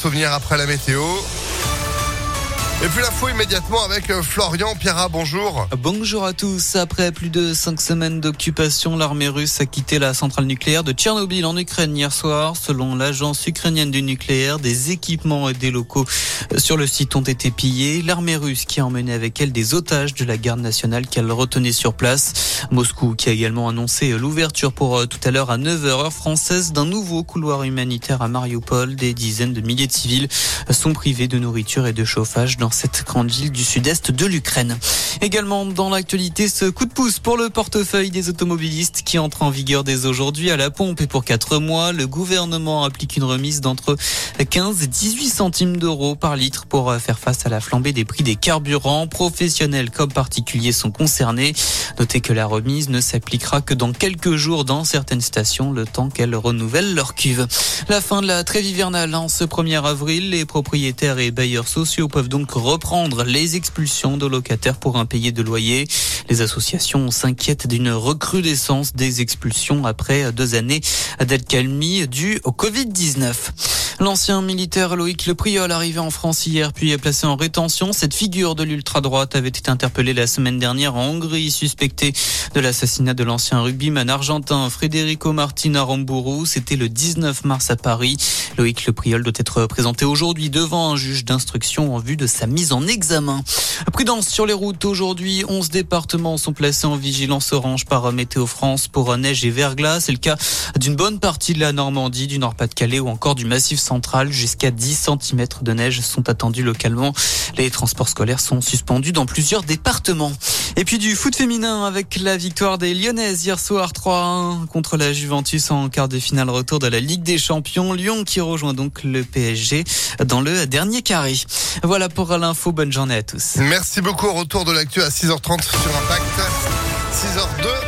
souvenirs après la météo. Et puis l'info immédiatement avec euh, Florian Pierra, bonjour. Bonjour à tous. Après plus de cinq semaines d'occupation, l'armée russe a quitté la centrale nucléaire de Tchernobyl en Ukraine hier soir. Selon l'agence ukrainienne du nucléaire, des équipements et des locaux sur le site ont été pillés. L'armée russe qui a emmené avec elle des otages de la garde nationale qu'elle retenait sur place. Moscou qui a également annoncé l'ouverture pour euh, tout à l'heure à 9h heure française d'un nouveau couloir humanitaire à Mariupol. Des dizaines de milliers de civils sont privés de nourriture et de chauffage dans cette grande ville du sud-est de l'Ukraine. Également dans l'actualité, ce coup de pouce pour le portefeuille des automobilistes qui entre en vigueur dès aujourd'hui à la pompe et pour quatre mois, le gouvernement applique une remise d'entre 15 et 18 centimes d'euros par litre pour faire face à la flambée des prix des carburants. Professionnels comme particuliers sont concernés. Notez que la remise ne s'appliquera que dans quelques jours dans certaines stations, le temps qu'elles renouvellent leur cuve. La fin de la trêve hivernale en ce 1er avril, les propriétaires et bailleurs sociaux peuvent donc reprendre les expulsions de locataires pour impayés de loyer. Les associations s'inquiètent d'une recrudescence des expulsions après deux années d'alcalmie due au Covid-19. L'ancien militaire Loïc Le Priol arrivé en France hier puis est placé en rétention. Cette figure de l'ultra-droite avait été interpellée la semaine dernière en Hongrie, suspecté de l'assassinat de l'ancien rugbyman argentin Federico Martina Rambourou. C'était le 19 mars à Paris. Loïc Le Priol doit être présenté aujourd'hui devant un juge d'instruction en vue de sa mise en examen. Prudence sur les routes aujourd'hui. 11 départements sont placés en vigilance orange par Météo France pour neige et verglas. C'est le cas d'une bonne partie de la Normandie, du Nord-Pas-de-Calais ou encore du Massif Jusqu'à 10 cm de neige sont attendus localement. Les transports scolaires sont suspendus dans plusieurs départements. Et puis du foot féminin avec la victoire des Lyonnaises hier soir 3-1 contre la Juventus en quart de finale retour de la Ligue des Champions. Lyon qui rejoint donc le PSG dans le dernier carré. Voilà pour l'info. Bonne journée à tous. Merci beaucoup. Retour de l'actu à 6h30 sur Impact. 6h02.